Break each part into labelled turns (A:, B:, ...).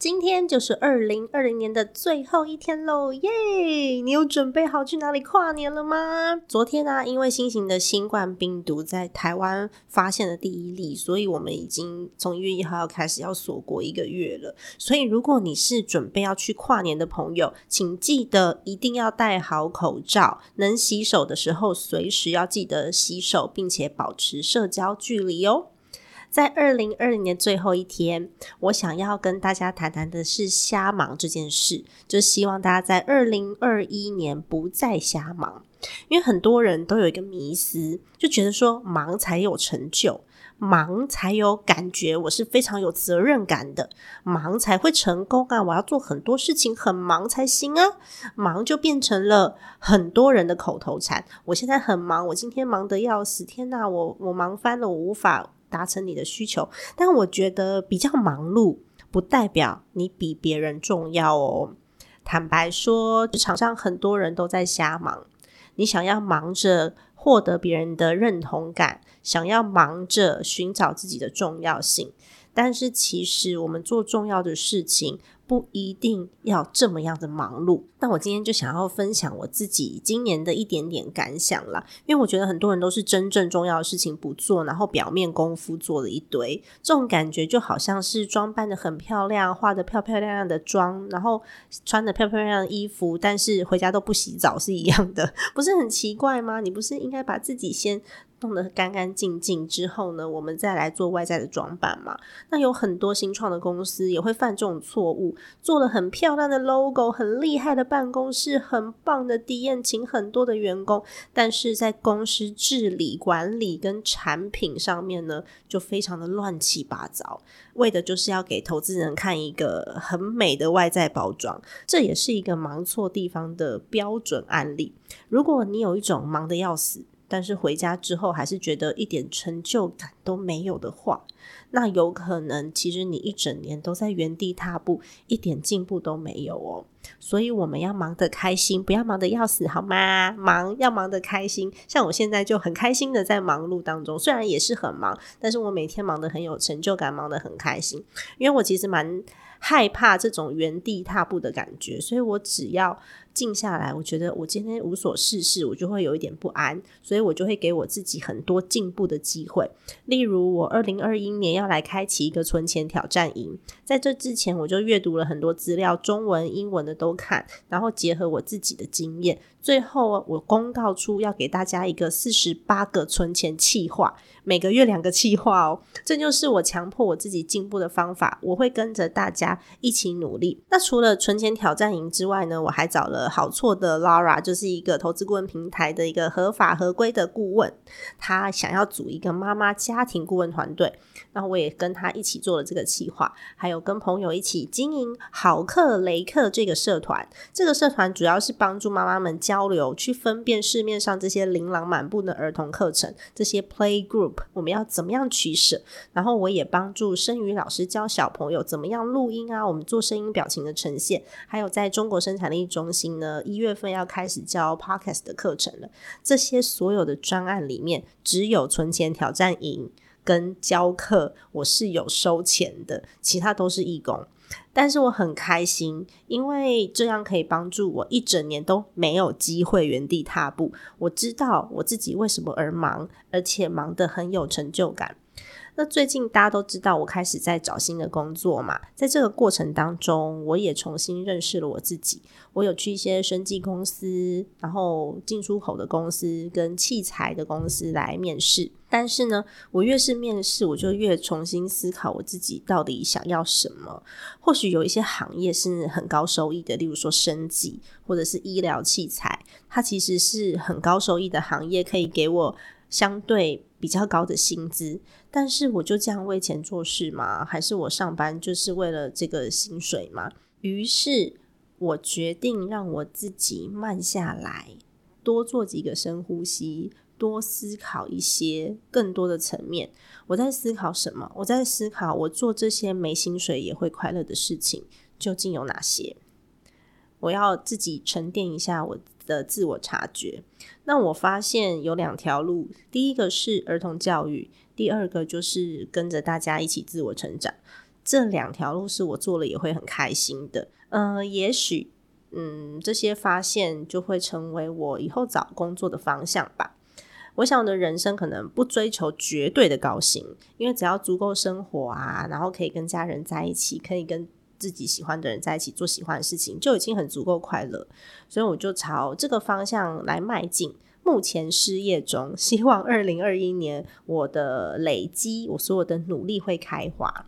A: 今天就是二零二零年的最后一天喽，耶！你有准备好去哪里跨年了吗？昨天呢，因为新型的新冠病毒在台湾发现了第一例，所以我们已经从一月一号开始要锁国一个月了。所以，如果你是准备要去跨年的朋友，请记得一定要戴好口罩，能洗手的时候随时要记得洗手，并且保持社交距离哦。在二零二零年最后一天，我想要跟大家谈谈的是瞎忙这件事，就希望大家在二零二一年不再瞎忙，因为很多人都有一个迷思，就觉得说忙才有成就，忙才有感觉，我是非常有责任感的，忙才会成功啊！我要做很多事情，很忙才行啊！忙就变成了很多人的口头禅。我现在很忙，我今天忙得要死，天哪，我我忙翻了，我无法。达成你的需求，但我觉得比较忙碌，不代表你比别人重要哦。坦白说，职场上很多人都在瞎忙。你想要忙着获得别人的认同感，想要忙着寻找自己的重要性，但是其实我们做重要的事情。不一定要这么样的忙碌。那我今天就想要分享我自己今年的一点点感想啦，因为我觉得很多人都是真正重要的事情不做，然后表面功夫做了一堆，这种感觉就好像是装扮的很漂亮，化的漂漂亮亮的妆，然后穿的漂漂亮亮的衣服，但是回家都不洗澡是一样的，不是很奇怪吗？你不是应该把自己先。弄得干干净净之后呢，我们再来做外在的装扮嘛。那有很多新创的公司也会犯这种错误，做了很漂亮的 logo，很厉害的办公室，很棒的体验，请很多的员工，但是在公司治理管理跟产品上面呢，就非常的乱七八糟，为的就是要给投资人看一个很美的外在包装。这也是一个忙错地方的标准案例。如果你有一种忙得要死。但是回家之后还是觉得一点成就感都没有的话，那有可能其实你一整年都在原地踏步，一点进步都没有哦。所以我们要忙得开心，不要忙得要死，好吗？忙要忙得开心，像我现在就很开心的在忙碌当中，虽然也是很忙，但是我每天忙得很有成就感，忙得很开心。因为我其实蛮害怕这种原地踏步的感觉，所以我只要。静下来，我觉得我今天无所事事，我就会有一点不安，所以我就会给我自己很多进步的机会。例如，我二零二一年要来开启一个存钱挑战营，在这之前，我就阅读了很多资料，中文、英文的都看，然后结合我自己的经验，最后我公告出要给大家一个四十八个存钱计划，每个月两个计划哦，这就是我强迫我自己进步的方法。我会跟着大家一起努力。那除了存钱挑战营之外呢，我还找了。好错的 Laura 就是一个投资顾问平台的一个合法合规的顾问，他想要组一个妈妈家庭顾问团队，然后我也跟他一起做了这个计划，还有跟朋友一起经营好客雷克这个社团。这个社团主要是帮助妈妈们交流，去分辨市面上这些琳琅满目的儿童课程，这些 Play Group 我们要怎么样取舍。然后我也帮助声语老师教小朋友怎么样录音啊，我们做声音表情的呈现，还有在中国生产力中心。呢，一月份要开始教 podcast 的课程了。这些所有的专案里面，只有存钱挑战营跟教课，我是有收钱的，其他都是义工。但是我很开心，因为这样可以帮助我一整年都没有机会原地踏步。我知道我自己为什么而忙，而且忙得很有成就感。那最近大家都知道，我开始在找新的工作嘛，在这个过程当中，我也重新认识了我自己。我有去一些生技公司，然后进出口的公司跟器材的公司来面试。但是呢，我越是面试，我就越重新思考我自己到底想要什么。或许有一些行业是很高收益的，例如说生技或者是医疗器材，它其实是很高收益的行业，可以给我相对比较高的薪资。但是我就这样为钱做事吗？还是我上班就是为了这个薪水吗？于是。我决定让我自己慢下来，多做几个深呼吸，多思考一些更多的层面。我在思考什么？我在思考我做这些没薪水也会快乐的事情究竟有哪些？我要自己沉淀一下我的自我察觉。那我发现有两条路，第一个是儿童教育，第二个就是跟着大家一起自我成长。这两条路是我做了也会很开心的。嗯，也许，嗯，这些发现就会成为我以后找工作的方向吧。我想我的人生可能不追求绝对的高薪，因为只要足够生活啊，然后可以跟家人在一起，可以跟自己喜欢的人在一起做喜欢的事情，就已经很足够快乐。所以我就朝这个方向来迈进。目前失业中，希望二零二一年我的累积，我所有的努力会开花。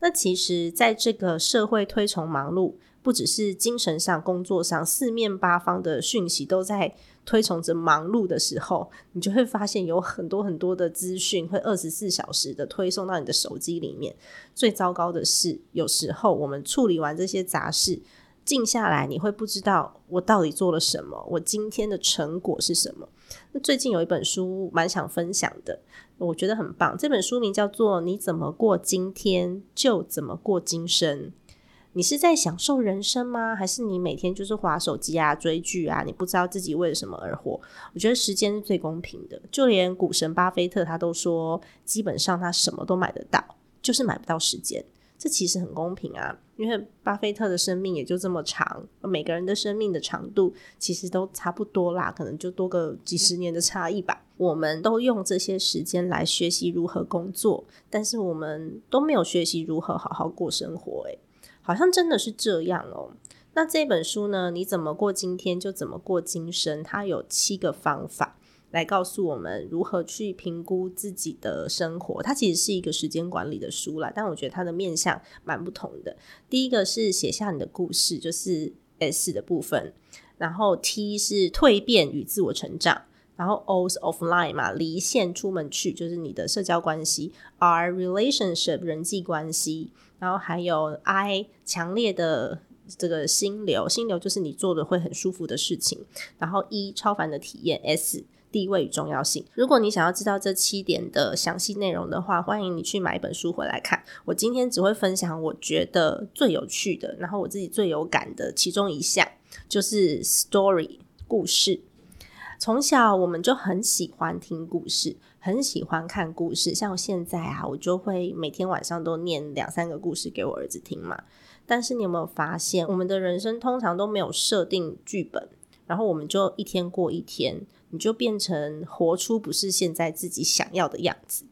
A: 那其实，在这个社会推崇忙碌。不只是精神上、工作上，四面八方的讯息都在推崇着忙碌的时候，你就会发现有很多很多的资讯会二十四小时的推送到你的手机里面。最糟糕的是，有时候我们处理完这些杂事，静下来，你会不知道我到底做了什么，我今天的成果是什么。那最近有一本书蛮想分享的，我觉得很棒。这本书名叫做《你怎么过今天，就怎么过今生》。你是在享受人生吗？还是你每天就是划手机啊、追剧啊？你不知道自己为什么而活？我觉得时间是最公平的。就连股神巴菲特他都说，基本上他什么都买得到，就是买不到时间。这其实很公平啊，因为巴菲特的生命也就这么长，每个人的生命的长度其实都差不多啦，可能就多个几十年的差异吧。我们都用这些时间来学习如何工作，但是我们都没有学习如何好好过生活。诶，好像真的是这样哦。那这本书呢？你怎么过今天就怎么过今生。它有七个方法来告诉我们如何去评估自己的生活。它其实是一个时间管理的书啦，但我觉得它的面向蛮不同的。第一个是写下你的故事，就是 S 的部分。然后 T 是蜕变与自我成长。然后 O 是 offline 嘛，离线出门去，就是你的社交关系。R relationship 人际关系。然后还有 I 强烈的这个心流，心流就是你做的会很舒服的事情。然后 E 超凡的体验，S 地位与重要性。如果你想要知道这七点的详细内容的话，欢迎你去买一本书回来看。我今天只会分享我觉得最有趣的，然后我自己最有感的其中一项，就是 story 故事。从小我们就很喜欢听故事。很喜欢看故事，像现在啊，我就会每天晚上都念两三个故事给我儿子听嘛。但是你有没有发现，我们的人生通常都没有设定剧本，然后我们就一天过一天，你就变成活出不是现在自己想要的样子。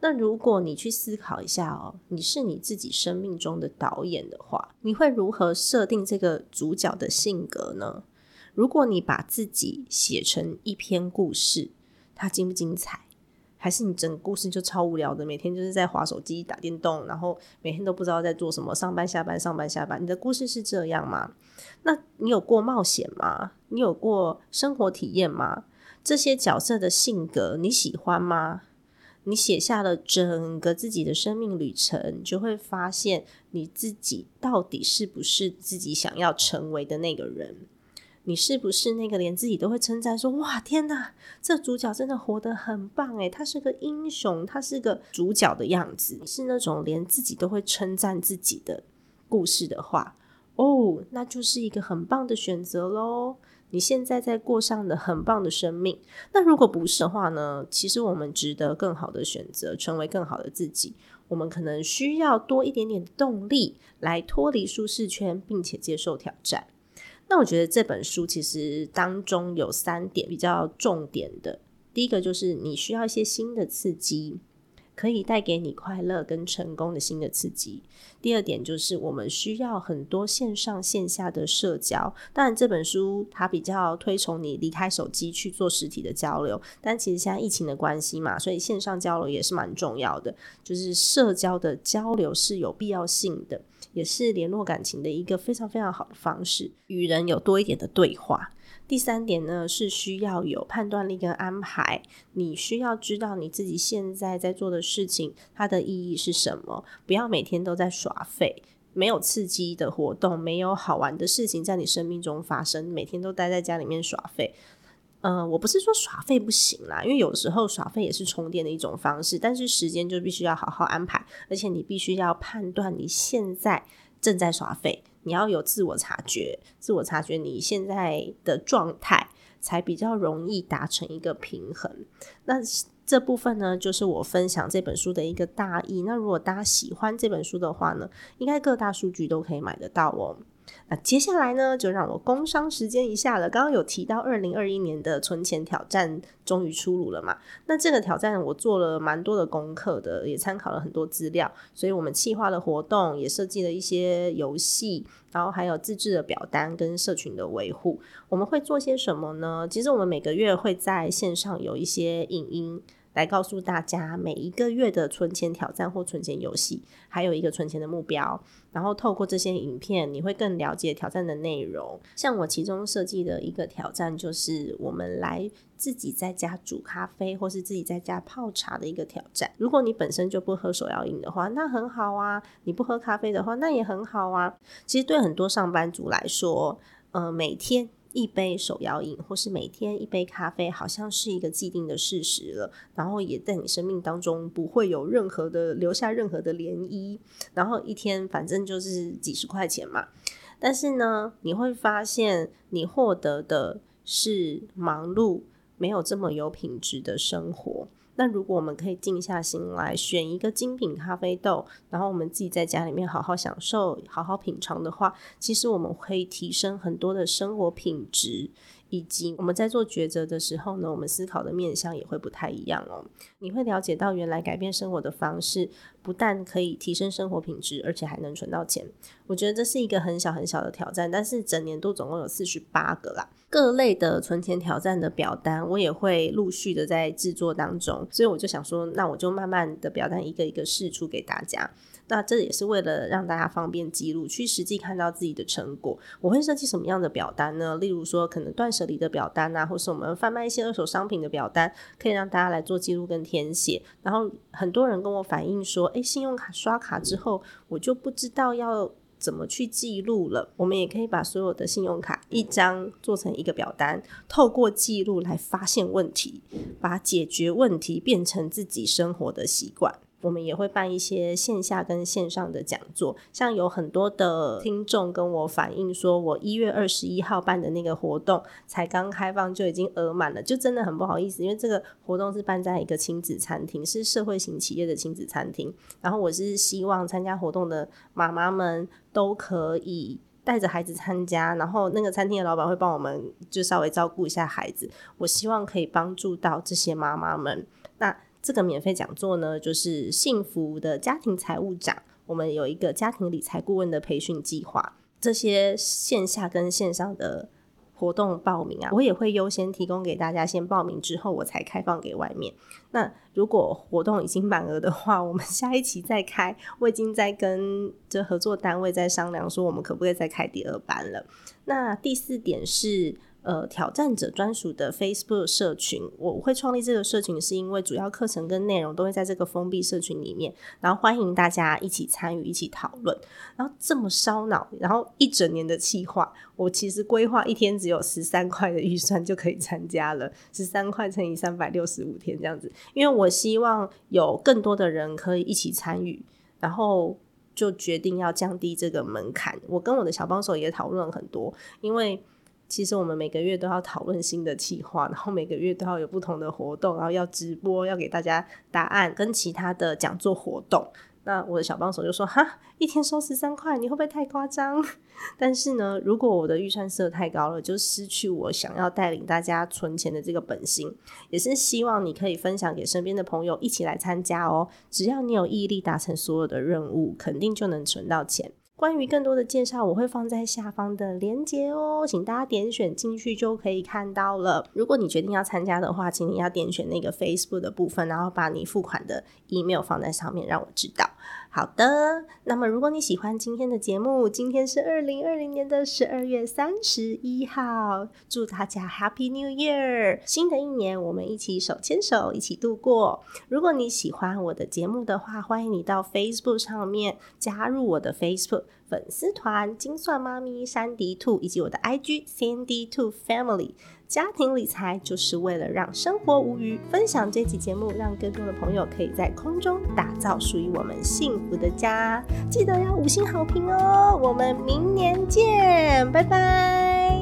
A: 那如果你去思考一下哦，你是你自己生命中的导演的话，你会如何设定这个主角的性格呢？如果你把自己写成一篇故事，它精不精彩？还是你整个故事就超无聊的，每天就是在划手机、打电动，然后每天都不知道在做什么，上班下班、上班下班。你的故事是这样吗？那你有过冒险吗？你有过生活体验吗？这些角色的性格你喜欢吗？你写下了整个自己的生命旅程，就会发现你自己到底是不是自己想要成为的那个人。你是不是那个连自己都会称赞说：“哇，天哪，这主角真的活得很棒诶，他是个英雄，他是个主角的样子。”是那种连自己都会称赞自己的故事的话，哦，那就是一个很棒的选择喽。你现在在过上的很棒的生命。那如果不是的话呢？其实我们值得更好的选择，成为更好的自己。我们可能需要多一点点动力来脱离舒适圈，并且接受挑战。那我觉得这本书其实当中有三点比较重点的。第一个就是你需要一些新的刺激，可以带给你快乐跟成功的新的刺激。第二点就是我们需要很多线上线下的社交。当然，这本书它比较推崇你离开手机去做实体的交流，但其实现在疫情的关系嘛，所以线上交流也是蛮重要的。就是社交的交流是有必要性的，也是联络感情的一个非常非常好的方式，与人有多一点的对话。第三点呢，是需要有判断力跟安排。你需要知道你自己现在在做的事情，它的意义是什么。不要每天都在耍废，没有刺激的活动，没有好玩的事情在你生命中发生，每天都待在家里面耍废。呃，我不是说耍废不行啦，因为有时候耍废也是充电的一种方式，但是时间就必须要好好安排，而且你必须要判断你现在正在耍废。你要有自我察觉，自我察觉你现在的状态，才比较容易达成一个平衡。那这部分呢，就是我分享这本书的一个大意。那如果大家喜欢这本书的话呢，应该各大数据都可以买得到哦。那接下来呢，就让我工商时间一下了。刚刚有提到二零二一年的存钱挑战终于出炉了嘛？那这个挑战我做了蛮多的功课的，也参考了很多资料，所以我们企划的活动也设计了一些游戏，然后还有自制的表单跟社群的维护。我们会做些什么呢？其实我们每个月会在线上有一些影音。来告诉大家每一个月的存钱挑战或存钱游戏，还有一个存钱的目标。然后透过这些影片，你会更了解挑战的内容。像我其中设计的一个挑战，就是我们来自己在家煮咖啡，或是自己在家泡茶的一个挑战。如果你本身就不喝手摇饮的话，那很好啊；你不喝咖啡的话，那也很好啊。其实对很多上班族来说，呃，每天。一杯手摇饮，或是每天一杯咖啡，好像是一个既定的事实了。然后也在你生命当中不会有任何的留下任何的涟漪。然后一天反正就是几十块钱嘛。但是呢，你会发现你获得的是忙碌，没有这么有品质的生活。那如果我们可以静下心来选一个精品咖啡豆，然后我们自己在家里面好好享受、好好品尝的话，其实我们可以提升很多的生活品质。以及我们在做抉择的时候呢，我们思考的面向也会不太一样哦。你会了解到，原来改变生活的方式不但可以提升生活品质，而且还能存到钱。我觉得这是一个很小很小的挑战，但是整年度总共有四十八个啦。各类的存钱挑战的表单，我也会陆续的在制作当中，所以我就想说，那我就慢慢的表单一个一个试出给大家。那这也是为了让大家方便记录，去实际看到自己的成果。我会设计什么样的表单呢？例如说，可能断舍离的表单啊，或是我们贩卖一些二手商品的表单，可以让大家来做记录跟填写。然后很多人跟我反映说，诶，信用卡刷卡之后，我就不知道要怎么去记录了。我们也可以把所有的信用卡一张做成一个表单，透过记录来发现问题，把解决问题变成自己生活的习惯。我们也会办一些线下跟线上的讲座，像有很多的听众跟我反映说，我一月二十一号办的那个活动才刚开放就已经额满了，就真的很不好意思，因为这个活动是办在一个亲子餐厅，是社会型企业的亲子餐厅，然后我是希望参加活动的妈妈们都可以带着孩子参加，然后那个餐厅的老板会帮我们就稍微照顾一下孩子，我希望可以帮助到这些妈妈们，那。这个免费讲座呢，就是幸福的家庭财务长。我们有一个家庭理财顾问的培训计划，这些线下跟线上的活动报名啊，我也会优先提供给大家先报名，之后我才开放给外面。那如果活动已经满额的话，我们 下一期再开。我已经在跟这合作单位在商量，说我们可不可以再开第二班了。那第四点是。呃，挑战者专属的 Facebook 社群，我会创立这个社群，是因为主要课程跟内容都会在这个封闭社群里面，然后欢迎大家一起参与、一起讨论。然后这么烧脑，然后一整年的计划，我其实规划一天只有十三块的预算就可以参加了，十三块乘以三百六十五天这样子，因为我希望有更多的人可以一起参与，然后就决定要降低这个门槛。我跟我的小帮手也讨论很多，因为。其实我们每个月都要讨论新的计划，然后每个月都要有不同的活动，然后要直播，要给大家答案，跟其他的讲座活动。那我的小帮手就说：“哈，一天收十三块，你会不会太夸张？” 但是呢，如果我的预算设太高了，就失去我想要带领大家存钱的这个本心。也是希望你可以分享给身边的朋友一起来参加哦。只要你有毅力达成所有的任务，肯定就能存到钱。关于更多的介绍，我会放在下方的链接哦，请大家点选进去就可以看到了。如果你决定要参加的话，请你要点选那个 Facebook 的部分，然后把你付款的 email 放在上面，让我知道。好的，那么如果你喜欢今天的节目，今天是二零二零年的十二月三十一号，祝大家 Happy New Year！新的一年，我们一起手牵手，一起度过。如果你喜欢我的节目的话，欢迎你到 Facebook 上面加入我的 Facebook 粉丝团“精算妈咪山迪兔”以及我的 IG Sandy Two Family。家庭理财就是为了让生活无余。分享这期节目，让更多的朋友可以在空中打造属于我们幸福的家。记得要五星好评哦！我们明年见，拜拜。